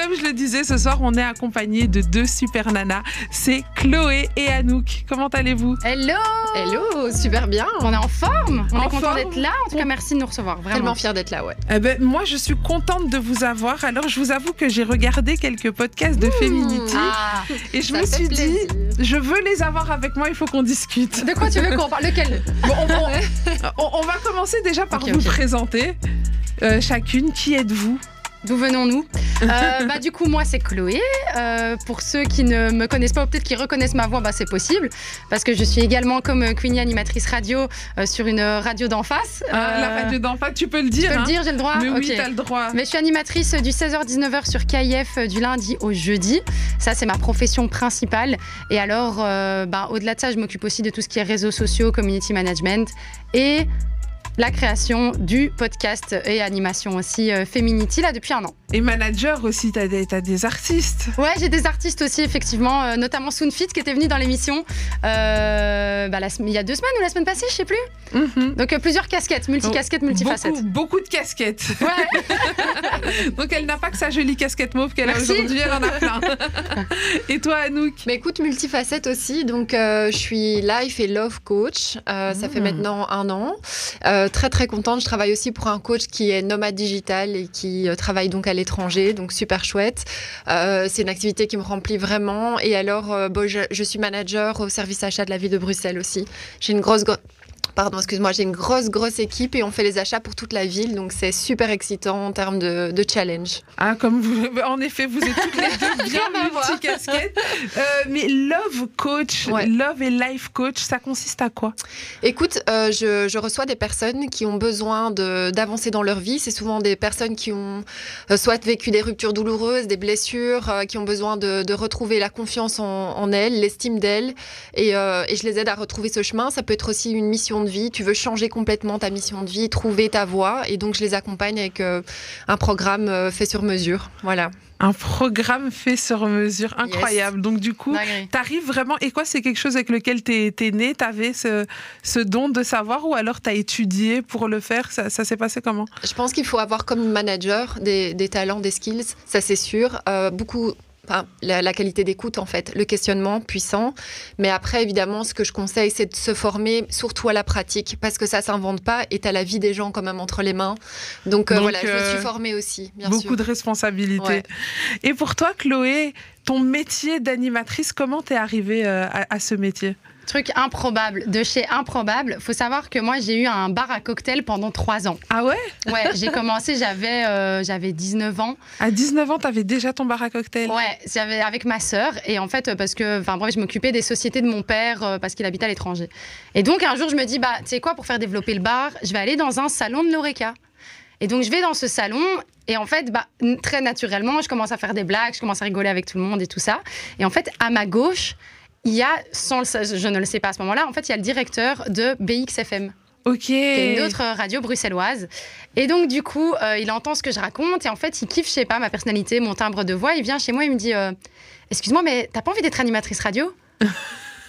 comme je le disais, ce soir, on est accompagné de deux super nanas. C'est Chloé et Anouk. Comment allez-vous? Hello Hello, super bien. On est en forme On En est content d'être là. En tout cas, merci de nous recevoir. Vraiment. Tellement fière d'être là, ouais. Eh ben, moi, je suis contente de vous avoir. Alors, je vous avoue que j'ai regardé quelques podcasts de Feminity Ah. et je me suis dit, je veux les avoir avec moi, il faut qu'on discute. De quoi tu veux qu'on parle? Lequel? Bon, on, on- on- on va commencer déjà par vous présenter. Euh, chacune, qui êtes-vous? D'où venons-nous Euh, bah, Du coup, moi, c'est Chloé. Euh, pour ceux qui ne me connaissent pas ou peut-être qui reconnaissent ma voix, bah, c'est possible. Parce que je suis également, comme euh, Queenie, animatrice radio euh, sur une radio d'en face. Ah, La radio d'en face, tu peux le Je dire. peux hein le dire, j'ai le droit Mais oui, Ok. t'as le droit. Mais je suis animatrice du 16h-19h sur KIF du lundi au jeudi. Ça, c'est ma profession principale. Et alors, bah, au-delà de ça, je m'occupe aussi de tout ce qui est réseaux sociaux, community management et la création du podcast et animation aussi euh, Feminity, là, depuis un an. Et manager aussi, t'as des, t'as des artistes. Ouais, j'ai des artistes aussi, effectivement, euh, notamment Soonfit qui était venu dans l'émission euh, bah, il y a deux semaines ou la semaine passée, je sais plus. Mhm. Donc, euh, plusieurs casquettes, multicasquettes, multifacettes. Beaucoup, beaucoup de casquettes. Ouais, Donc elle n'a pas que sa jolie casquette mauve qu'elle a aujourd'hui, elle en a plein. Et toi, Anouk Mais écoute, multifacette aussi. Donc, euh, je suis life et love coach. Ça fait Mm. maintenant un an. Très, très contente. Je travaille aussi pour un coach qui est nomade digital et qui travaille donc à l'étranger. Donc, super chouette. Euh, C'est une activité qui me remplit vraiment. Et alors, euh, je, je suis manager au service achat de la ville de Bruxelles aussi. J'ai une grosse, gro- Pardon, excuse-moi, j'ai une grosse, grosse équipe et on fait les achats pour toute la ville, donc c'est super excitant en termes de, de challenge. Ah, comme vous, en effet, vous êtes toutes les deux bien multi-casquettes. Euh, mais Love Coach, Ouais. Love et Life Coach, ça consiste à quoi? Écoute, euh, je, je reçois des personnes qui ont besoin d'avancer dans leur vie. C'est souvent des personnes qui ont euh, soit vécu des ruptures douloureuses, des blessures, euh, qui ont besoin de, de retrouver la confiance en, en elles, l'estime d'elles. Et, et je les aide à retrouver ce chemin. Ça peut être aussi une mission de vie. Tu veux changer complètement ta mission de vie, trouver ta voie. Et donc, je les accompagne avec euh, un programme euh, fait sur mesure. Voilà. Un programme fait sur mesure, incroyable. Donc du coup, dinguerie. T'arrives vraiment, et quoi, c'est quelque chose avec lequel t'es es né, t'avais ce, ce don de savoir, ou alors t'as étudié pour le faire, ça, ça s'est passé comment? Je pense qu'il faut avoir comme manager des, des talents, des skills, ça c'est sûr. Euh, beaucoup. La, la qualité d'écoute, en fait, le questionnement puissant. Mais après, évidemment, ce que je conseille, c'est de se former surtout à la pratique, parce que ça s'invente pas et t'as la vie des gens quand même entre les mains. Donc, euh, Donc, voilà, je me euh, suis formée aussi, bien Beaucoup sûr. de responsabilités. Ouais. Et pour toi, Chloé, ton métier d'animatrice, comment t'es arrivée euh, à, à ce métier? Truc improbable, de chez improbable. Faut savoir que moi, j'ai eu un bar à cocktail pendant trois ans. Ah ouais? Ouais, j'ai commencé, j'avais euh, j'avais 19 ans. À 19 ans, t'avais déjà ton bar à cocktail? Ouais, j'avais avec ma sœur. Et en fait, euh, parce que, enfin bref, je m'occupais des sociétés de mon père euh, parce qu'il habitait à l'étranger. Et donc, un jour, je me dis, bah, tu sais quoi, pour faire développer le bar, je vais aller dans un salon de l'Oreca. Et donc, je vais dans ce salon. Et en fait, bah, très naturellement, je commence à faire des blagues, je commence à rigoler avec tout le monde et tout ça. Et en fait, à ma gauche, il y a, sans le sa- je ne le sais pas à ce moment-là, en fait, il y a le directeur de BXFM Ok. qui est une autre radio bruxelloise. Et donc, du coup, euh, il entend ce que je raconte et en fait, il kiffe, je sais pas, ma personnalité, mon timbre de voix. Il vient chez moi, il me dit euh, Excuse-moi, mais t'as pas envie d'être animatrice radio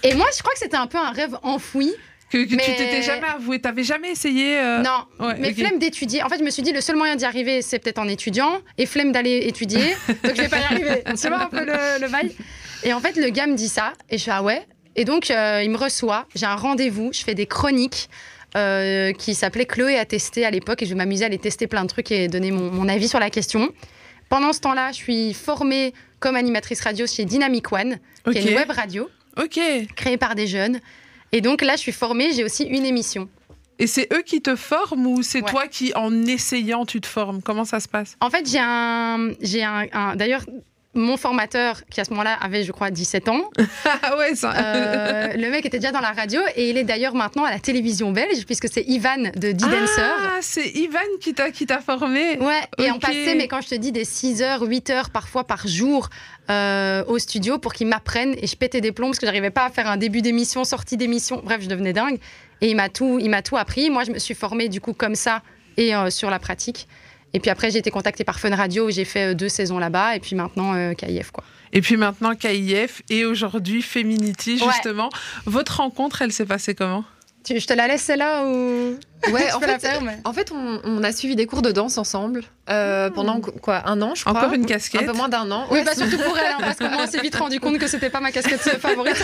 Et moi, je crois que c'était un peu un rêve enfoui. Que, que tu Mais- t'étais jamais avoué, t'avais jamais essayé euh, non, ouais, mais flemme d'étudier. En fait, je me suis dit, le seul moyen d'y arriver, c'est peut-être en étudiant, et flemme d'aller étudier, donc je vais pas y arriver. Tu vois un peu le, le bail Et en fait, le gars me dit ça, et je fais, ah ouais Et donc, euh, il me reçoit, j'ai un rendez-vous, je fais des chroniques. euh, qui s'appelait Chloé à tester à l'époque et je m'amuser à aller tester plein de trucs et donner mon, mon avis sur la question. Pendant ce temps-là, je suis formée comme animatrice radio chez Dynamic One, qui est une web radio créée par des jeunes. Et donc là, je suis formée, j'ai aussi une émission. Et c'est eux qui te forment ou c'est Ouais. toi qui, en essayant, tu te formes? Comment ça se passe? En fait, j'ai un. J'ai un, un- D'ailleurs, mon formateur, qui à ce moment-là avait, je crois, 17 ans, Ah ouais, ça. euh, le mec était déjà dans la radio et il est d'ailleurs maintenant à la télévision belge, puisque c'est Ivan de D-Dancer. Ah, c'est Ivan qui t'a qui t'a formé. Ouais, et on passait, mais quand je te dis des 6 heures, 8 heures parfois par jour euh, au studio pour qu'ils m'apprennent et je pétais des plombs parce que j'arrivais pas à faire un début d'émission, sortie d'émission. Bref, je devenais dingue. Et il m'a tout, il m'a tout appris. Moi, je me suis formée du coup comme ça et euh, sur la pratique. Et puis après, j'ai été contactée par Fun Radio où j'ai fait euh, deux saisons là-bas et puis maintenant euh, KIF quoi. Et puis maintenant KIF et aujourd'hui Feminity Ouais. justement. Votre rencontre, elle s'est passée comment? Tu- je te la laisse celle-là ou? Ouais, en fait, en fait, on, a suivi des cours de danse ensemble euh, hmm. pendant quoi un an, je crois. Encore une casquette. Un peu moins d'un an. Oui, pas surtout pour elle, hein, parce que moi, on s'est vite rendu compte que c'était pas ma casquette favorite.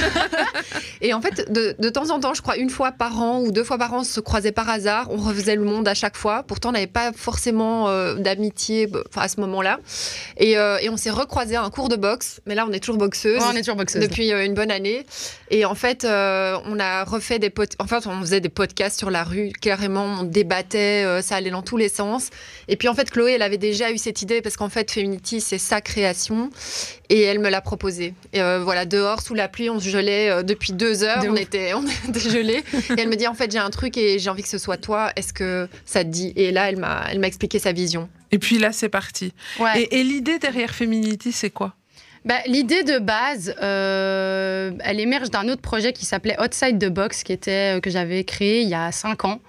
Et en fait, de, de, temps en temps, je crois une fois par an ou deux fois par an, on se croisait par hasard. On refaisait le monde à chaque fois. Pourtant, on n'avait pas forcément euh, d'amitié à ce moment-là. Et, euh, et on s'est recroisé à un cours de boxe. Mais là, on est toujours boxeuse. on est toujours boxeuse. Depuis une bonne année. Et en fait, on a refait des potes. En fait, on faisait des podcasts sur la rue, on débattait, euh, ça allait dans tous les sens. Et puis en fait, Chloé, elle avait déjà eu cette idée parce qu'en fait, Feminity, c'est sa création et elle me l'a proposé. Et euh, voilà, dehors, sous la pluie, on se gelait euh, depuis deux heures, on était, on était gelés. et elle me dit en fait, j'ai un truc et j'ai envie que ce soit toi, est-ce que ça te dit? Et là, elle m'a expliqué sa vision. Et puis là, c'est parti. Et, et l'idée derrière Feminity, c'est quoi? Bah, L'idée de base, euh, elle émerge d'un autre projet qui s'appelait Outside the Box, qui était, euh, que j'avais créé il y a cinq ans.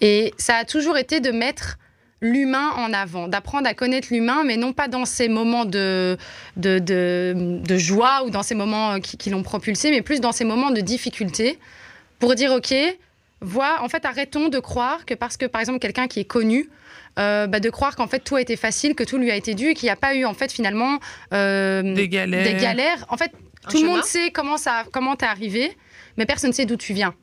Et ça a toujours été de mettre l'humain en avant, d'apprendre à connaître l'humain, mais non pas dans ces moments de, de, joie ou dans ces moments qui, qui l'ont propulsé, mais plus dans ces moments de difficulté, pour dire, OK, vois, en fait, arrêtons de croire que parce que, par exemple, quelqu'un qui est connu, euh, bah, de croire qu'en fait tout a été facile, que tout lui a été dû, qu'il n'y a pas eu en fait finalement euh, des, galères. des galères. En fait, tout le monde sait comment ça, comment t'es arrivé, mais personne ne sait d'où tu viens.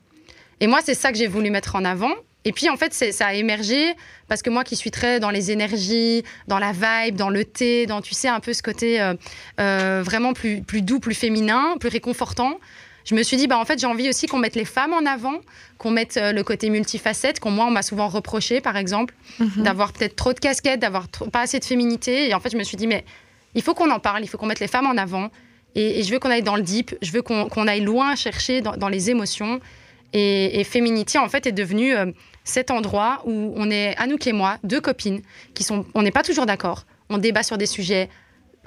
Et moi, c'est ça que j'ai voulu mettre en avant. Et puis, en fait, ça a émergé parce que moi qui suis très dans les énergies, dans la vibe, dans le thé, dans, tu sais, un peu ce côté euh, vraiment plus, plus doux, plus féminin, plus réconfortant, je me suis dit, bah, en fait, j'ai envie aussi qu'on mette les femmes en avant, qu'on mette euh, le côté multifacette, qu'on moi, on m'a souvent reproché, par exemple, mhm. d'avoir peut-être trop de casquettes, d'avoir pas assez de féminité. Et en fait, je me suis dit, mais il faut qu'on en parle, il faut qu'on mette les femmes en avant. Et, je veux qu'on aille dans le deep, je veux qu'on aille loin chercher dans, les émotions. Et, et Féminité, en fait, est devenu euh, cet endroit où on est, Anouk et moi, deux copines, qui sont, on n'est pas toujours d'accord. On débat sur des sujets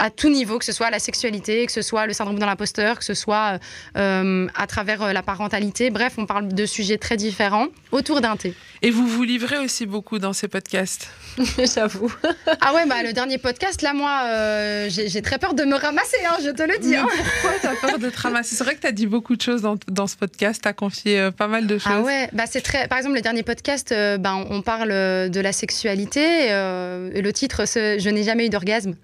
à tout niveau, que ce soit la sexualité, que ce soit le syndrome de l'imposteur, que ce soit euh, à travers euh, la parentalité. Bref, on parle de sujets très différents autour d'un thé. Et vous vous livrez aussi beaucoup dans ces podcasts J'avoue. ah ouais, bah, le dernier podcast, là, moi, euh, j'ai très peur de me ramasser, hein, je te le dis. Hein. Pourquoi tu as peur de te ramasser? C'est vrai que tu as dit beaucoup de choses dans, dans ce podcast, tu as confié pas mal de ah choses. Ah ouais, bah, c'est très... par exemple, le dernier podcast, bah, on parle de la sexualité, et le titre, c'est Je n'ai jamais eu d'orgasme.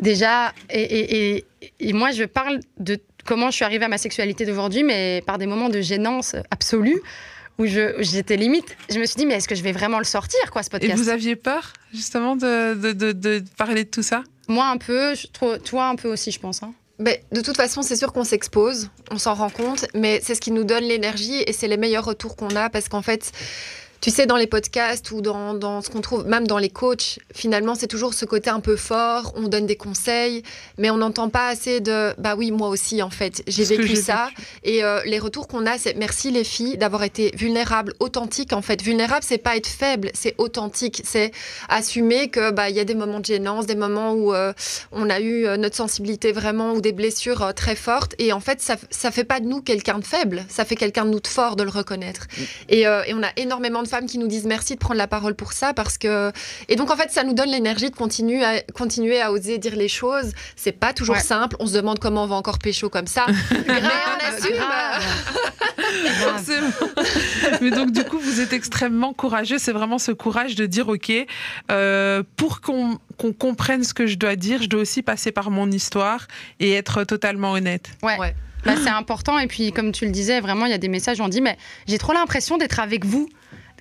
Déjà, et, moi, je parle de comment je suis arrivée à ma sexualité d'aujourd'hui, mais par des moments de gênance absolue où j'étais limite. Je me suis dit, mais est-ce que je vais vraiment le sortir, quoi, ce podcast? Et vous aviez peur, justement, de, de, parler de tout ça? Moi, un peu. toi, un peu aussi, je pense. Hein. Mais de toute façon, c'est sûr qu'on s'expose, on s'en rend compte, mais c'est ce qui nous donne l'énergie et c'est les meilleurs retours qu'on a parce qu'en fait, tu sais, dans les podcasts ou dans, dans ce qu'on trouve, même dans les coachs, finalement, c'est toujours ce côté un peu fort, on donne des conseils, mais on n'entend pas assez de bah oui, moi aussi, en fait, j'ai vécu ça. Et euh, les retours qu'on a, c'est merci les filles d'avoir été vulnérables, authentiques, en fait. Vulnérable, c'est pas être faible, c'est authentique, c'est assumer que bah il y a des moments de gênance, des moments où euh, on a eu euh, notre sensibilité vraiment ou des blessures très fortes. Et en fait, ça, ça fait pas de nous quelqu'un de faible, ça fait quelqu'un de nous de fort de le reconnaître. Mm. Et, et on a énormément de qui nous disent merci de prendre la parole pour ça parce que et donc en fait ça nous donne l'énergie de continuer à continuer à oser dire les choses. C'est pas toujours simple. On se demande comment on va encore pécho comme ça. mais on assume. mais donc du coup vous êtes extrêmement courageux. C'est vraiment ce courage de dire ok euh, pour qu'on comprenne ce que je dois dire, je dois aussi passer par mon histoire et être totalement honnête. Ouais. Bah, c'est important. Et puis, comme tu le disais, vraiment, il y a des messages où on dit Mais j'ai trop l'impression d'être avec vous.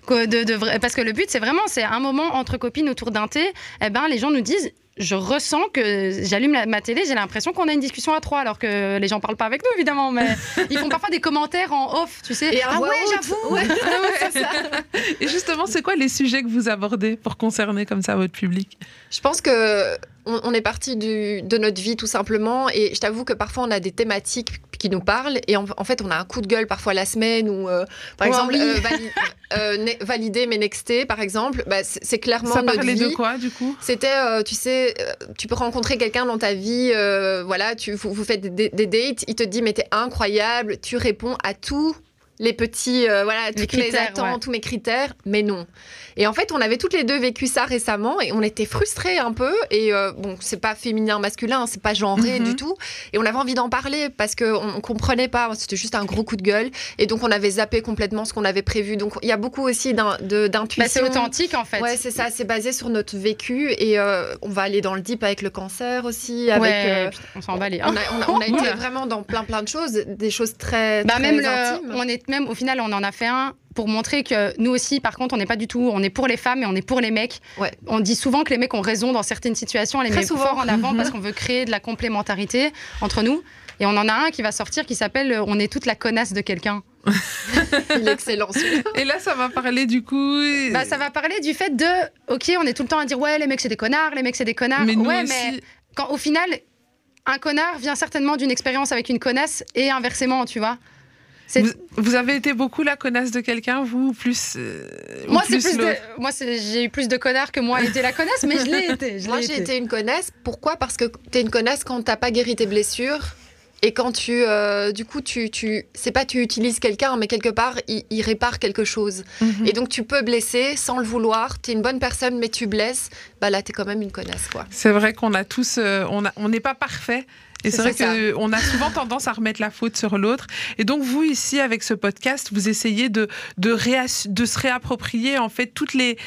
De, parce que le but, c'est vraiment, c'est un moment entre copines autour d'un thé. Eh ben, les gens nous disent, je ressens que j'allume ma télé, j'ai l'impression qu'on a une discussion à trois, alors que les gens parlent pas avec nous, évidemment, mais ils font parfois des commentaires en off, tu sais. ah ouais, j'avoue. Ah Et justement, c'est quoi les sujets que vous abordez pour concerner comme ça votre public? Je pense que on, est parti de notre vie tout simplement, et je t'avoue que parfois on a des thématiques qui nous parlent, et en, fait on a un coup de gueule parfois la semaine, ou euh, par exemple euh, euh, valider mes nextés, par exemple, bah, c'est clairement Ça parlait de quoi du coup? C'était, tu sais, tu peux rencontrer quelqu'un dans ta vie, voilà, tu, vous, faites des, dates, il te dit mais t'es incroyable, tu réponds à tout les petits, euh, voilà, Les toutes les, critères, attentes, ouais. tous mes critères, mais non. Et en fait, on avait toutes les deux vécu ça récemment et on était frustrés un peu. Et euh, bon, c'est pas féminin, masculin, c'est pas genré Mhm. du tout. Et on avait envie d'en parler parce qu'on on comprenait pas, c'était juste un gros coup de gueule. Et donc, on avait zappé complètement ce qu'on avait prévu. Donc, il y a beaucoup aussi d'intuition. Bah, c'est authentique en fait. Ouais, c'est ça, c'est basé sur notre vécu et euh, on va aller dans le deep avec le cancer aussi. Avec, Ouais, on s'en bat les. on a, on a- on a été vraiment dans plein plein de choses, des choses très, Bah très même le, intimes. on est même au final on en a fait un pour montrer que nous aussi par contre on n'est pas du tout on est pour les femmes et on est pour les mecs. Ouais. On dit souvent que les mecs ont raison dans certaines situations, on les Très met souvent. fort en avant parce qu'on veut créer de la complémentarité entre nous. Et on en a un qui va sortir qui s'appelle euh, On est toute la connasse de quelqu'un. Il est excellent. celui-là. Et là, ça va parler du coup. Bah, ça va parler du fait de Ok, on est tout le temps à dire Ouais, les mecs c'est des connards, les mecs c'est des connards. Mais nous ouais, aussi. mais quand au final, un connard vient certainement d'une expérience avec une connasse et inversement, tu vois. Vous, vous avez été beaucoup la connasse de quelqu'un, vous, ou plus. euh, ou Moi, c'est plus de- l'autre moi, j'ai eu plus de connards que moi été la connasse, mais je l'ai été. je Moi, l'ai j'ai été une connasse. Pourquoi? Parce que t'es une connasse quand t'as pas guéri tes blessures. Et quand tu, euh, du coup, tu, tu, c'est pas tu utilises quelqu'un, mais quelque part, il, il répare quelque chose. Mhm. Et donc, tu peux blesser sans le vouloir. T'es une bonne personne, mais tu blesses. Bah là, t'es quand même une connasse, quoi. C'est vrai qu'on a tous, euh, on n'est pas parfait. Et C'est vrai qu'on a souvent tendance à remettre la faute sur l'autre. Et donc, vous, ici, avec ce podcast, vous essayez de, de, réass- de se réapproprier, en fait, toutes les.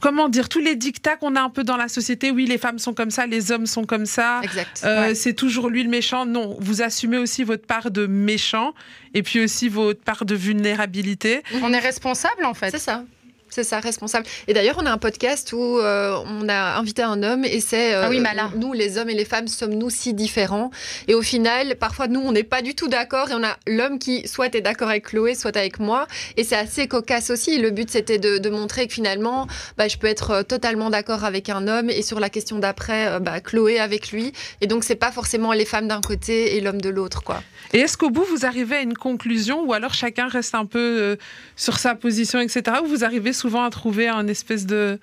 Comment dire, tous les dictats qu'on a un peu dans la société. Oui, les femmes sont comme ça, les hommes sont comme ça. Exact. Euh, Ouais. C'est toujours lui le méchant. Non, vous assumez aussi votre part de méchant et puis aussi votre part de vulnérabilité. On est responsable en fait. C'est ça. C'est ça, responsable. Et d'ailleurs, on a un podcast où euh, on a invité un homme et c'est euh, Ah oui, nous, les hommes et les femmes, sommes-nous si différents? Et au final, parfois, nous, on n'est pas du tout d'accord et on a l'homme qui soit est d'accord avec Chloé, soit avec moi. Et c'est assez cocasse aussi. Le but, c'était de, de montrer que finalement, bah, je peux être euh, totalement d'accord avec un homme et sur la question d'après, euh, bah, Chloé avec lui. Et donc, c'est pas forcément les femmes d'un côté et l'homme de l'autre, quoi. Et est-ce qu'au bout, vous arrivez à une conclusion ou alors chacun reste un peu euh, sur sa position, etc. Ou vous arrivez souvent à trouver un espèce de...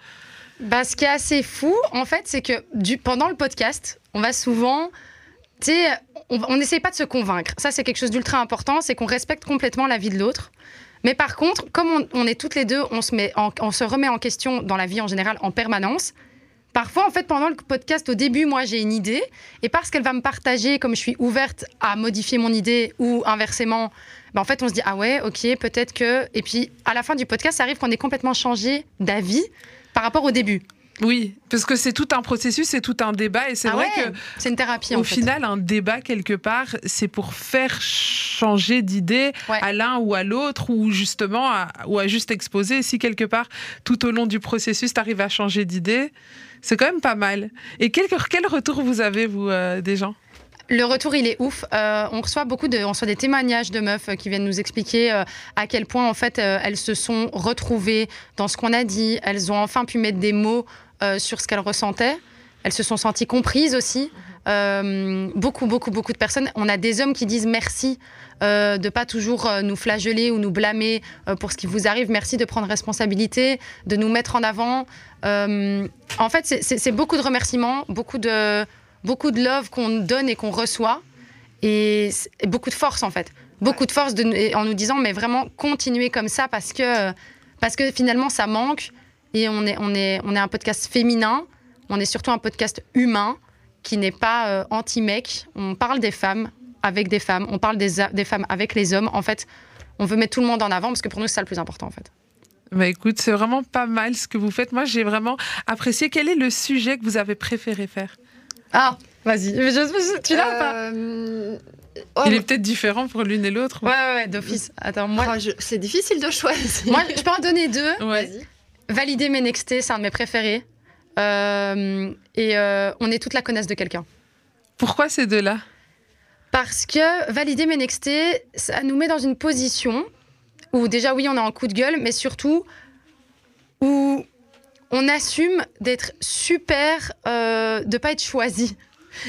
Bah, ce qui est assez fou, en fait, c'est que du, pendant le podcast, on va souvent. Tu sais, on n'essaye pas de se convaincre. Ça, c'est quelque chose d'ultra important, c'est qu'on respecte complètement la vie de l'autre. Mais par contre, comme on, on est toutes les deux, on se, met en- on se remet en question dans la vie en général en permanence. Parfois, en fait, pendant le podcast, au début, moi, j'ai une idée. Et parce qu'elle va me partager, comme je suis ouverte à modifier mon idée ou inversement, bah, en fait, on se dit, ah ouais, ok, peut-être que. Et puis, à la fin du podcast, ça arrive qu'on ait complètement changé d'avis par rapport au début. Oui, parce que c'est tout un processus, c'est tout un débat. Et c'est Ah vrai ouais, que c'est une thérapie en au fait. final, un débat, quelque part, c'est pour faire changer d'idée Ouais. à l'un ou à l'autre, ou justement, à, ou à juste exposer. Si quelque part, tout au long du processus, tu arrives à changer d'idée, c'est quand même pas mal. Et quel, quel retour vous avez, vous, euh, des gens? Le retour, il est ouf. Euh, on reçoit beaucoup de, on reçoit des témoignages de meufs euh, qui viennent nous expliquer euh, à quel point en fait elles se sont retrouvées dans ce qu'on a dit. Elles ont enfin pu mettre des mots sur ce qu'elles ressentaient. Elles se sont senties comprises aussi. Beaucoup, beaucoup, beaucoup de personnes. On a des hommes qui disent merci euh, de pas toujours nous flageller ou nous blâmer pour ce qui vous arrive. Merci de prendre responsabilité, de nous mettre en avant. En fait, c'est beaucoup de remerciements, beaucoup de, beaucoup de love qu'on donne et qu'on reçoit, et, beaucoup de force en fait. Beaucoup de force en nous disant, mais vraiment continuer comme ça parce que, parce que finalement ça manque. Et on est, on, est, on est un podcast féminin, on est surtout un podcast humain qui n'est pas euh, anti-mec. On parle des femmes avec des femmes, on parle des, des femmes avec les hommes. En fait, on veut mettre tout le monde en avant parce que pour nous, c'est ça le plus important en fait. Bah écoute, c'est vraiment pas mal ce que vous faites. Moi, j'ai vraiment apprécié. Quel est le sujet que vous avez préféré faire? Ah, vas-y, tu l'as ou pas Euh, oh, Il est peut-être différent pour l'une et l'autre. Ouais, ouais, ouais, d'office. Attends, moi, oh, je- c'est difficile de choisir. moi, je peux en donner deux. Ouais. Vas-y. Valider mes nextés, c'est un de mes préférés. Euh, et euh, on est toute la connaisse de quelqu'un. Pourquoi ces deux-là? Parce que valider mes nextés, ça nous met dans une position où déjà, oui, on a un coup de gueule, mais surtout où on assume d'être super, euh, de pas être choisi.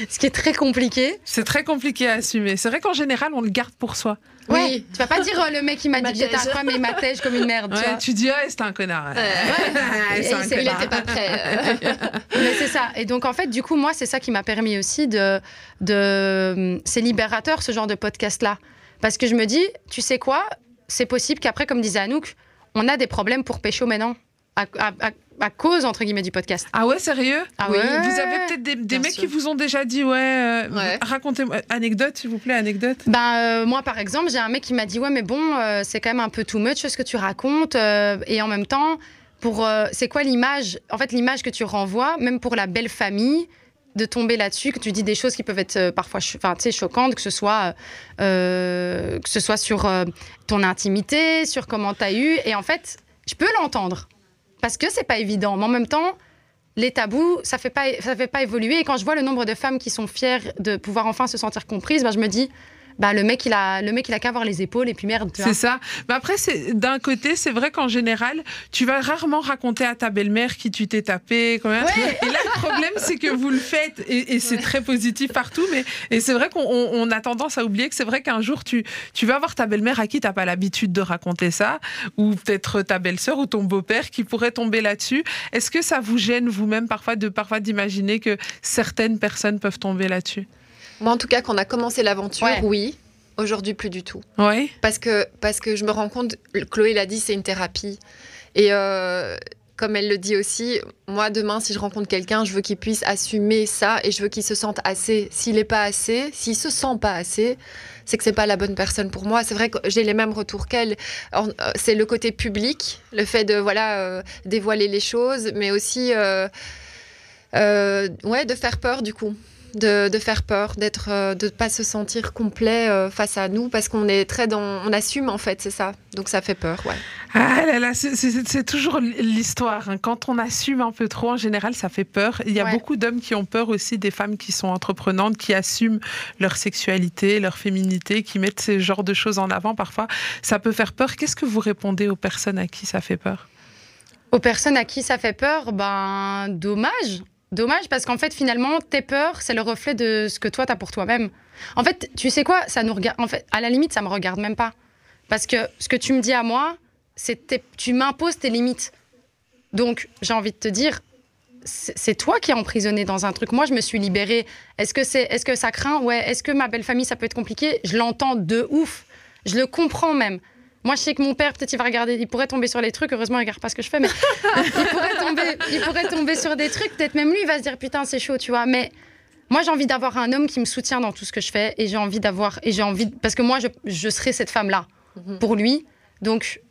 Ce qui est très compliqué. C'est très compliqué à assumer. C'est vrai qu'en général, on le garde pour soi. Ouais, Oui. tu vas pas dire euh, le mec qui m'a dit que j'étais Matège. incroyable, mais il m'attège comme une merde. tu Ouais, vois. tu dis, ah, c'est un connard. Ouais. Ouais, c'est un Et c'est- Il connard. n'était pas prêt. Mais c'est ça. Et donc, en fait, du coup, moi, c'est ça qui m'a permis aussi de. de... C'est libérateur, ce genre de podcast-là. Parce que je me dis, tu sais quoi? C'est possible qu'après, comme disait Anouk, on a des problèmes pour pécho maintenant. À, à- à- à cause, entre guillemets, du podcast. Ah ouais, sérieux? Ah Oui, ouais Vous avez peut-être des, mecs sûr. qui vous ont déjà dit, ouais, euh, Ouais. racontez-moi, anecdote, s'il vous plaît, anecdote. Ben, euh, moi, par exemple, j'ai un mec qui m'a dit Ouais, mais bon, euh, c'est quand même un peu too much ce que tu racontes. euh, et en même temps, pour euh, c'est quoi l'image En fait, l'image que tu renvoies, même pour la belle famille, de tomber là-dessus, que tu dis des choses qui peuvent être euh, parfois enfin, tu sais, choquantes, que ce soit, euh, que ce soit sur euh, ton intimité, sur comment tu as eu. Et en fait, je peux l'entendre. Parce que c'est pas évident. Mais en même temps, les tabous, ça fait pas, ça fait pas évoluer. Et quand je vois le nombre de femmes qui sont fières de pouvoir enfin se sentir comprises, ben, je me dis, bah, le mec, il a, le mec, il a qu'à avoir les épaules et puis merde. C'est ça. Mais après, c'est d'un côté, c'est vrai qu'en général, tu vas rarement raconter à ta belle-mère qui tu t'es tapé. Quand même. Ouais. Et là, le problème, c'est que vous le faites et, et c'est très positif partout. Mais et c'est vrai qu'on on- on a tendance à oublier que c'est vrai qu'un jour, tu, tu vas voir ta belle-mère à qui t'as pas l'habitude de raconter ça, ou peut-être ta belle-sœur ou ton beau-père qui pourrait tomber là-dessus. Est-ce que ça vous gêne vous-même parfois de parfois d'imaginer que certaines personnes peuvent tomber là-dessus? Moi, en tout cas, quand on a commencé l'aventure, Ouais. oui. Aujourd'hui, plus du tout. Oui. Parce que, parce que je me rends compte, Chloé l'a dit, c'est une thérapie. Et euh, comme elle le dit aussi, moi, demain, si je rencontre quelqu'un, je veux qu'il puisse assumer ça et je veux qu'il se sente assez. S'il n'est pas assez, s'il se sent pas assez, c'est que c'est pas la bonne personne pour moi. C'est vrai que j'ai les mêmes retours qu'elle. Euh, C'est le côté public, le fait de voilà euh, dévoiler les choses, mais aussi euh, ouais de faire peur du coup. De, de faire peur, d'être, euh, de pas se sentir complet euh, face à nous, parce qu'on est très dans, on assume en fait, c'est ça. Donc ça fait peur, ouais. Ah là là, c'est- toujours l'histoire. hein. Quand on assume un peu trop, en général, ça fait peur. Il y a Ouais. beaucoup d'hommes qui ont peur aussi des femmes qui sont entreprenantes, qui assument leur sexualité, leur féminité, qui mettent ces genres de choses en avant. Parfois, ça peut faire peur. Qu'est-ce que vous répondez aux personnes à qui ça fait peur? Aux personnes à qui ça fait peur, ben dommage. Dommage parce qu'en fait finalement tes peurs c'est le reflet de ce que toi t'as pour toi-même. En fait tu sais quoi ça nous regarde. En fait à la limite ça me regarde même pas parce que ce que tu me dis à moi c'est tu m'imposes tes limites. Donc j'ai envie de te dire c'est toi qui es emprisonné dans un truc. Moi je me suis libérée. Est-ce que est-ce que ça craint? Ouais. Est-ce que ma belle famille ça peut être compliqué? Je l'entends de ouf. Je le comprends même. Moi, je sais que mon père, peut-être, il va regarder, il pourrait tomber sur les trucs. Heureusement, il regarde pas ce que je fais, mais il pourrait tomber, il pourrait tomber sur des trucs. Peut-être même lui, il va se dire putain, c'est chaud, tu vois. Mais moi, j'ai envie d'avoir un homme qui me soutient dans tout ce que je fais, et j'ai envie d'avoir, et j'ai envie, parce que moi, je, je serai cette femme-là Mhm. pour lui. Donc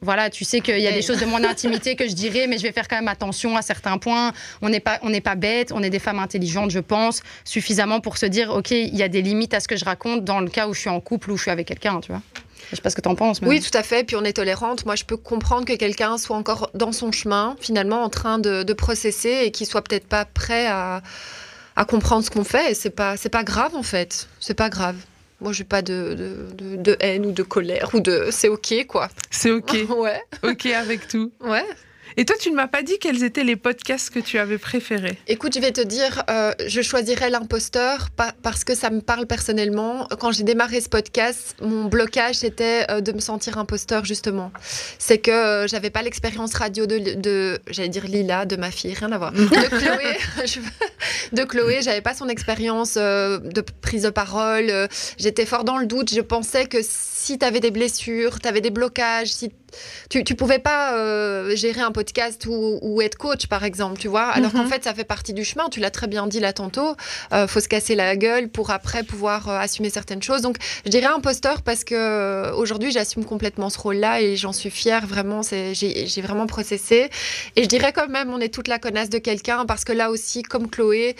voilà, tu sais qu'il y a des choses de mon intimité que je dirais, mais je vais faire quand même attention à certains points. On n'est pas, on n'est pas bêtes, on est des femmes intelligentes, je pense, suffisamment pour se dire, ok, il y a des limites à ce que je raconte dans le cas où je suis en couple ou je suis avec quelqu'un, tu vois. Je sais pas ce que t'en penses. Mais... Oui, tout à fait. Puis on est tolérante. Moi, je peux comprendre que quelqu'un soit encore dans son chemin, finalement, en train de, de processer et qu'il soit peut-être pas prêt à, à comprendre ce qu'on fait. Et c'est pas, c'est pas grave en fait. C'est pas grave. Moi, j'ai pas de, de, de- de haine ou de colère ou de. C'est ok, quoi. C'est OK. ouais. OK avec tout. Ouais. Et toi, tu ne m'as pas dit quels étaient les podcasts que tu avais préférés. Écoute, je vais te dire, euh, je choisirais l'imposteur pa- parce que ça me parle personnellement. Quand j'ai démarré ce podcast, mon blocage c'était euh, de me sentir imposteur justement. C'est que euh, j'avais pas l'expérience radio de, de j'allais dire Lila, de ma fille, rien à voir. De Chloé, je- de Chloé, j'avais pas son expérience de prise de parole. J'étais fort dans le doute. Je pensais que si tu avais des blessures, tu avais des blocages, si tu, tu pouvais pas euh, gérer un podcast ou, ou être coach, par exemple, tu vois. Alors qu'en Mhm. fait, ça fait partie du chemin. Tu l'as très bien dit là tantôt. Euh, faut se casser la gueule pour après pouvoir euh, assumer certaines choses. Donc, je dirais imposteur parce que euh, aujourd'hui, j'assume complètement ce rôle-là et j'en suis fière. Vraiment, j'ai vraiment processé. Et je dirais quand même, on est toute la connasse de quelqu'un parce que là aussi, comme Chloé,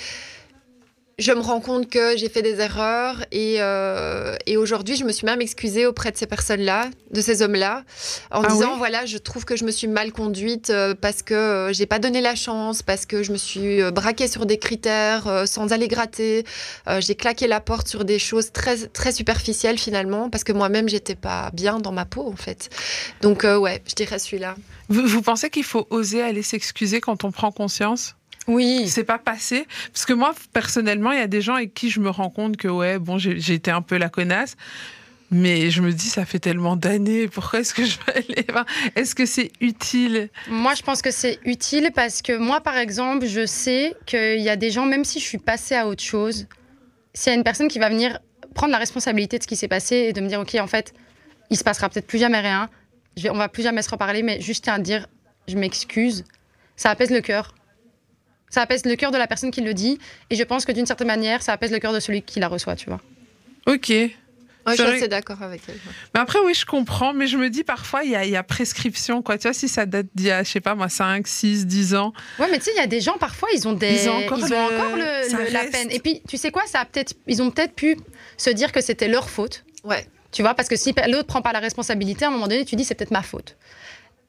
je me rends compte que j'ai fait des erreurs et, euh, et aujourd'hui, je me suis même excusée auprès de ces personnes-là, de ces hommes-là, en Ah disant oui voilà, je trouve que je me suis mal conduite euh, parce que euh, j'ai pas donné la chance, parce que je me suis euh, braquée sur des critères sans aller gratter, j'ai claqué la porte sur des choses très très superficielles finalement parce que moi-même j'étais pas bien dans ma peau en fait. Donc euh, ouais, je dirais celui-là. Vous, vous pensez qu'il faut oser aller s'excuser quand on prend conscience? Oui. c'est pas passé parce que moi personnellement il y a des gens avec qui je me rends compte que ouais bon j'ai été un peu la connasse mais je me dis ça fait tellement d'années pourquoi est-ce que je vais aller est-ce que c'est utile? Moi, je pense que c'est utile parce que moi, par exemple, je sais qu'il y a des gens, même si je suis passée à autre chose, s'il y a une personne qui va venir prendre la responsabilité de ce qui s'est passé et de me dire, OK, en fait, il se passera peut-être plus jamais rien. Je vais, on va plus jamais se reparler, mais juste tiens à dire, je m'excuse. Ça apaise le cœur. Ça apaise le cœur de la personne qui le dit. Et je pense que d'une certaine manière, ça apaise le cœur de celui qui la reçoit, tu vois. Ok. Ouais, je suis assez d'accord avec elle. Mais après, oui, je comprends, mais je me dis parfois, il y a, il y a prescription, quoi. Tu vois, si ça date d'il y a, je sais pas moi, 5, 6, 10 ans. Ouais, mais tu sais, il y a des gens, parfois, ils ont, des... Ils ont encore le- encore le- ça le- la peine. Et puis, tu sais quoi, ça a peut-être... ils ont peut-être pu se dire que c'était leur faute. Ouais. Tu vois, parce que si l'autre prend pas la responsabilité, à un moment donné, tu dis c'est peut-être ma faute.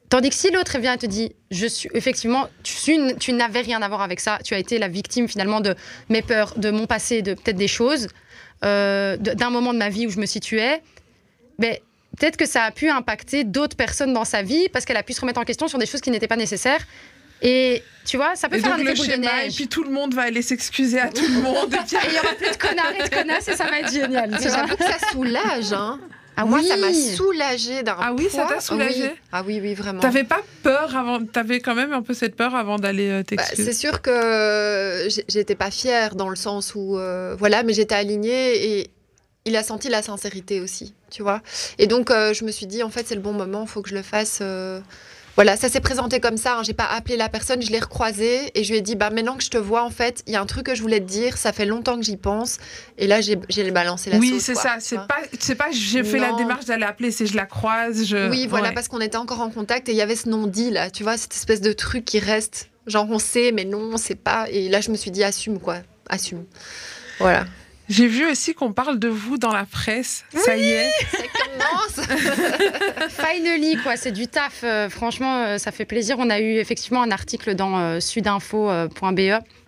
Tandis que si l'autre vient et te dit, je suis effectivement, tu, n'avais rien à voir avec ça, tu as été la victime finalement de mes peurs, de mon passé, de peut-être des choses, euh, d'un moment de ma vie où je me situais, mais peut-être que ça a pu impacter d'autres personnes dans sa vie parce qu'elle a pu se remettre en question sur des choses qui n'étaient pas nécessaires. Et tu vois, ça peut Et faire donc un le de schéma, et neige. puis tout le monde va aller s'excuser à tout le monde. Et puis- Et il y aura plus de connards et de connasses et ça va être génial. J'avoue que ça soulage. Hein. Ah Moi, oui. ça m'a soulagé d'un Ah oui, ça t'a soulagé Oui. Ah oui, oui, vraiment. T'avais pas peur avant, t'avais quand même un peu cette peur avant d'aller euh, Bah, t'excuser. c'est sûr que j'ai- j'étais pas fière dans le sens où euh, voilà, mais j'étais alignée et il a senti la sincérité aussi, tu vois. Et donc euh, je me suis dit en fait c'est le bon moment, faut que je le fasse. euh, Voilà, ça s'est présenté comme ça. hein. J'ai pas appelé la personne, je l'ai recroisée et je lui ai dit bah maintenant que je te vois en fait, il y a un truc que je voulais te dire, ça fait longtemps que j'y pense et là j'ai j'ai balancé la oui, sauce, c'est ça. C'est pas, c'est pas. J'ai fait la Non. démarche d'aller appeler, c'est je la croise. Je... Oui, voilà, Ouais. parce qu'on était encore en contact et il y avait ce non-dit là, tu vois, cette espèce de truc qui reste. Genre on sait, mais non, on sait pas. Et là, je me suis dit, assume quoi, assume. Voilà. J'ai vu aussi qu'on parle de vous dans la presse. Ça y est. Ça commence Finally, quoi, c'est du taf. euh, franchement, euh, ça fait plaisir. On a eu effectivement un article dans euh, sudinfo.be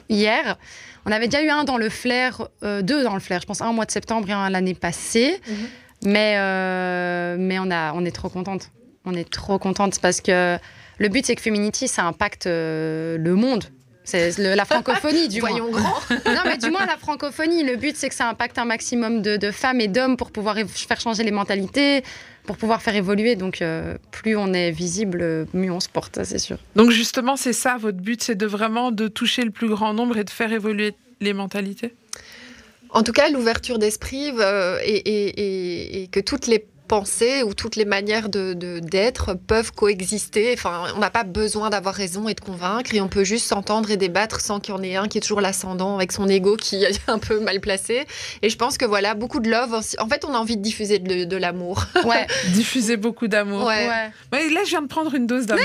hier. On avait déjà eu un dans le Flair, euh, deux dans le Flair, je pense un au mois de septembre et un l'année passée. Mhm. Mais, euh, mais on, a, on est trop contente. On est trop contente parce que le but, c'est que Feminity, ça impacte euh, le monde. C'est le- la francophonie, du moins. Voyons grand. Non, mais du moins la francophonie. Le but, c'est que ça impacte un maximum de, de femmes et d'hommes pour pouvoir faire changer les mentalités, pour pouvoir faire évoluer. Donc, euh, plus on est visible, mieux on se porte, ça, c'est sûr. Donc justement, c'est ça votre but, c'est de vraiment de toucher le plus grand nombre et de faire évoluer les mentalités? En tout cas, l'ouverture d'esprit euh, et, et- et- et que toutes les pensées ou toutes les manières de de- d'être peuvent coexister. Enfin, on n'a pas besoin d'avoir raison et de convaincre, et on peut juste s'entendre et débattre sans qu'il y en ait un qui est toujours l'ascendant avec son ego qui est un peu mal placé. Et je pense que voilà, beaucoup de love. aussi. En fait, on a envie de diffuser de, de l'amour. Ouais, Diffuser beaucoup d'amour. Ouais. ouais. Ouais, là, je viens de prendre une dose d'amour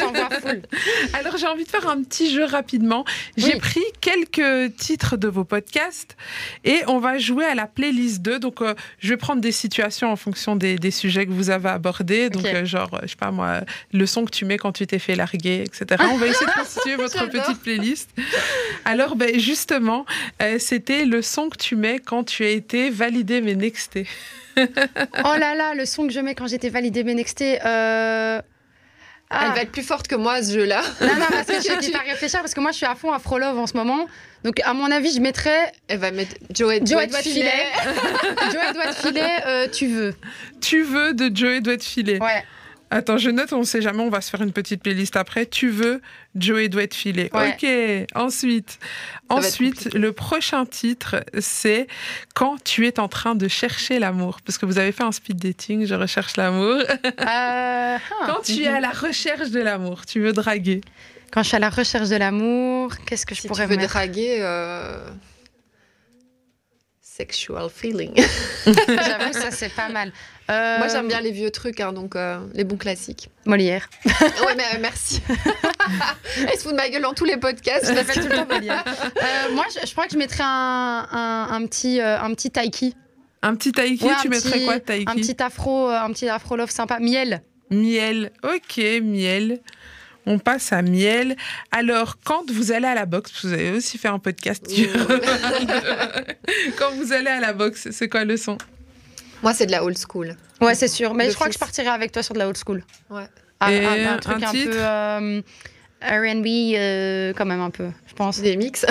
t'envoie full. Alors j'ai envie de faire un petit jeu rapidement. J'ai Oui. pris quelques titres de vos podcasts et on va jouer à la playlist 2. Donc euh, je vais prendre des situations en fonction des, des sujets que vous avez abordés. Donc euh, genre, euh, je sais pas moi, le son que tu mets quand tu t'es fait larguer, etc. On va essayer de constituer votre petite playlist. Alors ben, justement, euh, c'était le son que tu mets quand tu as été validé mais nexté. Oh là là, le son que je mets quand j'étais validée Benexté. Euh... ah. Elle va être plus forte que moi, ce jeu-là. Non, non, parce que je vais pas réfléchir, parce que moi, je suis à fond Afro Love en ce moment. Donc, à mon avis, je mettrais Elle va mettre Joey doit te filer. Joey doit te filer, euh, tu veux. Tu veux de Joey doit te filer. Ouais. Attends, je note, on sait jamais, on va se faire une petite playlist après. Tu veux, Joey doit être filé. Ouais. Ok, ensuite. Ensuite, le prochain titre, c'est Quand tu es en train de chercher l'amour. Parce que vous avez fait un speed dating, je recherche l'amour. Euh, ah. Quand tu es à la recherche de l'amour, tu veux draguer. Quand je suis à la recherche de l'amour, qu'est-ce que je Si tu pourrais veux mettre draguer, euh, sexual feeling. J'avoue, ça, c'est pas mal. Euh, Moi, j'aime bien les vieux trucs, hein, donc euh, les bons classiques. Molière. ouais, mais euh, merci. Elle se fout de ma gueule dans tous les podcasts. Je fais tout le temps Molière. Euh, moi, je, je crois que je mettrais un, un, un petit, euh, un petit taiki. Un petit taiki, Ouais, tu mettrais petit- quoi, taiki Un petit afro, euh, un petit afro love sympa. Miel. Miel. Ok, miel. On passe à miel. Alors, quand vous allez à la boxe, vous avez aussi fait un podcast. Ouh. quand vous allez à la boxe, c'est quoi le son? Moi, c'est de la old school. Ouais, c'est sûr. Mais je crois que je fils. partirais avec toi sur de la old school. Ouais. Un, Et un- un truc un titre? peu euh, R&B, euh, quand même un peu, je pense. Des mix.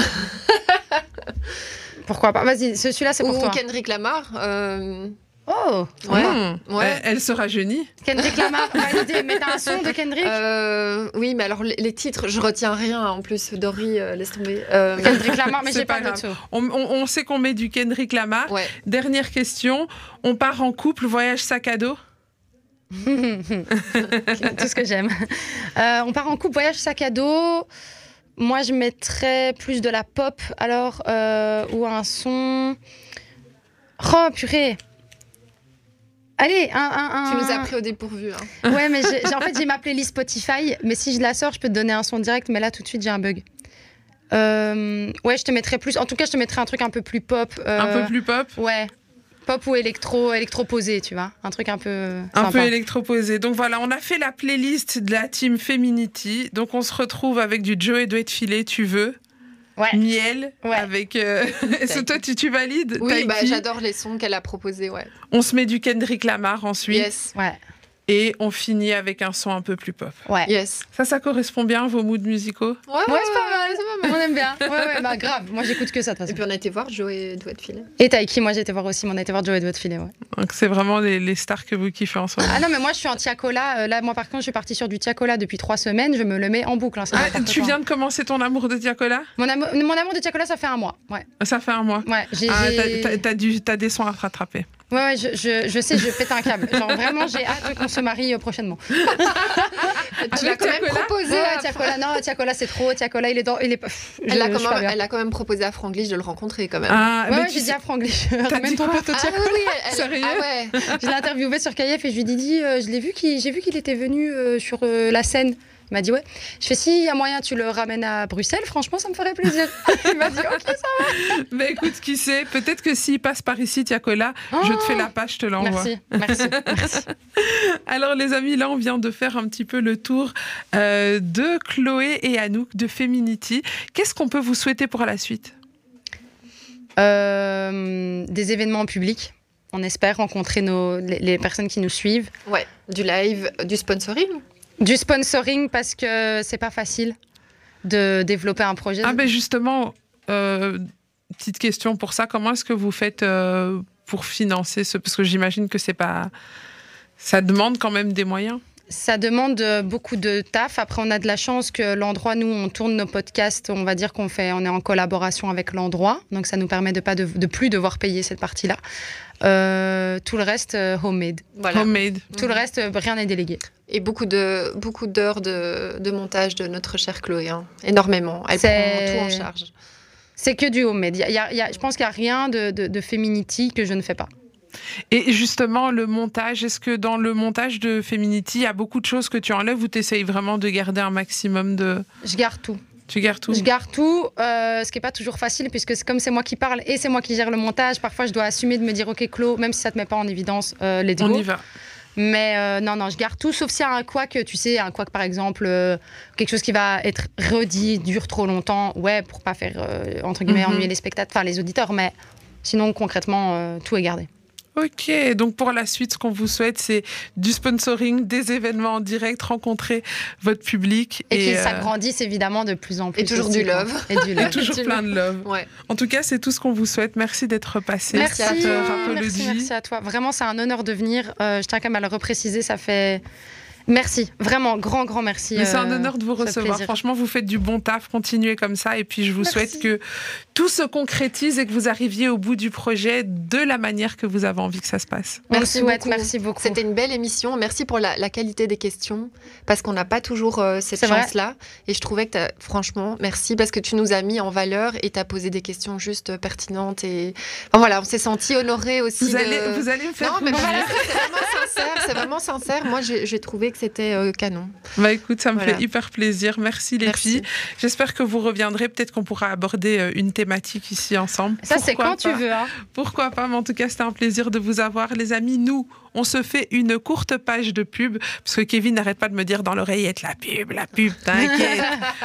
Pourquoi pas? Vas-y, ce- celui-là, c'est pour Ou toi. Kendrick Lamar. euh, Oh Ouais. Hmm. Ouais. Elle, elle se rajeunit. Kendrick Lamar, t'as un son de Kendrick? Euh, oui, mais alors les, les titres, je retiens rien en plus. Dory, euh, laisse tomber. Euh, Kendrick Lamar, mais j'ai pas, pas son. On, on- on sait qu'on met du Kendrick Lamar. ouais. Dernière question. On part en couple, voyage sac à dos? Tout ce que j'aime. Euh, on part en couple, voyage sac à dos. Moi, je mettrais plus de la pop, alors, euh, ou un son. Oh, purée! Allez, un. un, un... Tu nous as pris au dépourvu. hein. Ouais, mais j'ai- j'ai- en fait, j'ai ma playlist Spotify, mais si je la sors, je peux te donner un son direct, mais là, tout de suite, j'ai un bug. Euh, ouais, je te mettrais plus. En tout cas, je te mettrais un truc un peu plus pop. euh, Un peu plus pop Ouais. Pop ou électro, électro-posé, tu vois. Un truc un peu. Un peu électroposé. Donc voilà, on a fait la playlist de la team Feminity. Donc on se retrouve avec du Joey doit être filé, tu veux Ouais. Miel Ouais. avec. euh, Est-ce que toi tu, tu valides? Oui, bah, j'adore les sons qu'elle a proposés. Ouais. On se met du Kendrick Lamar ensuite Yes. Ouais. Et on finit avec un son un peu plus pop. Ouais. Yes. Ça, ça correspond bien à vos moods musicaux? Ouais, Ouais, c'est pas mal, c'est pas mal. On aime bien. Ouais, ouais, bah grave. Moi, j'écoute que ça, de toute Et façon. puis on a été voir Joey filé. Et Taiki, moi, j'ai été voir aussi, mais on a été voir Joey de votre filet, ouais. Donc c'est vraiment les, les stars que vous kiffez en ce moment. Ah non, mais moi, je suis en Tiakola. Euh, là, moi, par contre, je suis partie sur du Tiakola depuis trois semaines. Je me le mets en boucle. hein, Ah, tu viens de commencer ton amour de Diacola Mon, amour- mon amour de Tiakola, ça fait un mois. Ouais. Ça fait un mois. Ouais, j'ai. Ah, t'as des sons à rattraper. Ouais, ouais, je, je, je sais, je pète un câble. Genre, vraiment, j'ai hâte qu'on se marie euh, prochainement. Tu l'as quand même proposé. Ouais, à- Tiakola, non, Tiakola, c'est trop. Tiakola, il est dans. Il est... je- Elle a, quand même, bien. elle a quand même proposé à Franglish de le rencontrer quand même. Ah, Ouais, mais ouais, tu j'ai dit à Franglish, ramène ton pote au Ah Tiakola. oui, oui, elle- Sérieux ah ouais. Je l'ai interviewé sur KF et je lui ai dit, euh, je l'ai vu qu'il, j'ai vu qu'il était venu euh, sur euh, la scène. Il m'a dit ouais. Je fais si il y a moyen tu le ramènes à Bruxelles, franchement ça me ferait plaisir. il m'a dit ok ça. Mais écoute, qui sait, peut-être que s'il passe par ici, Tiakola, je te fais la page, je te l'envoie. Merci, merci, merci. Alors les amis, là on vient de faire un petit peu le tour euh, de Chloé et Anouk de Feminity. Qu'est-ce qu'on peut vous souhaiter pour la suite? Euh, des événements publics. On espère rencontrer nos, les, les personnes qui nous suivent. Ouais, du live, du sponsoring. Du sponsoring parce que c'est pas facile de développer un projet. Ah ben justement, euh, petite question pour ça, comment est-ce que vous faites euh, pour financer ce Parce que j'imagine que c'est pas... Ça demande quand même des moyens. Ça demande euh, beaucoup de taf. Après, on a de la chance que l'endroit, nous, on tourne nos podcasts. On va dire qu'on fait, on est en collaboration avec l'endroit, donc ça nous permet de pas de, de plus devoir payer cette partie-là. Euh, tout le reste, homemade. Voilà. Homemade. Tout le reste, rien n'est délégué. Et beaucoup de beaucoup d'heures de, de montage de notre chère Chloé. hein. Énormément. Elle prend tout en charge. C'est que du homemade. Y a- il y a- il y a- je pense qu'il n'y a rien de, de, de Feminity que je ne fais pas. Et justement, le montage, est-ce que dans le montage de Feminity, il y a beaucoup de choses que tu enlèves ou tu essayes vraiment de garder un maximum de... Je garde tout. Tu gardes tout Je garde tout, euh, ce qui n'est pas toujours facile, puisque c'est comme c'est moi qui parle et c'est moi qui gère le montage. Parfois, je dois assumer de me dire, OK, Claude, même si ça ne te met pas en évidence, euh, let's On y va. Mais euh, non, non, je garde tout, sauf s'il y a un couac, tu sais, un couac par exemple, euh, quelque chose qui va être redit, dure trop longtemps, ouais, pour pas faire, euh, entre guillemets, Mhm. ennuyer les spectateurs, enfin les auditeurs, mais sinon, concrètement, tout est gardé. Ok, donc pour la suite, ce qu'on vous souhaite, c'est du sponsoring, des événements en direct, rencontrer votre public. Et, qu'il euh, s'agrandisse évidemment de plus en plus. Et toujours aussi, du love. Et du et toujours plein de love. Ouais. En tout cas, c'est tout ce qu'on vous souhaite. Merci d'être passé. Merci, merci, rapologie. merci à toi. Vraiment, c'est un honneur de venir. Euh, je tiens quand même à le repréciser, ça fait... Merci, vraiment, grand, grand merci. C'est un euh, honneur de vous recevoir. plaisir. Franchement, vous faites du bon taf. Continuez comme ça. Et puis, je vous Merci. souhaite que tout se concrétise et que vous arriviez au bout du projet de la manière que vous avez envie que ça se passe. Merci beaucoup. merci beaucoup. C'était une belle émission. Merci pour la, la qualité des questions, parce qu'on n'a pas toujours euh, cette chance-là. Et je trouvais que, franchement, merci, parce que tu nous as mis en valeur et tu as posé des questions juste euh, pertinentes. Et enfin, voilà, on s'est senti honoré aussi. Vous, de- allez, vous allez me faire. Non, mais voilà, c'est vraiment sincère. C'est vraiment sincère. Moi, j'ai j'ai trouvé que c'était euh, canon. Bah écoute, ça me Voilà. fait hyper plaisir. Merci les Merci. filles. J'espère que vous reviendrez. Peut-être qu'on pourra aborder euh, une thématique ici ensemble. Ça, c'est quand tu veux. Hein. Pourquoi pas, mais en tout cas, c'était un plaisir de vous avoir. Les amis, nous, on se fait une courte page de pub, parce que Kevin n'arrête pas de me dire dans l'oreillette, la pub, la pub, t'inquiète.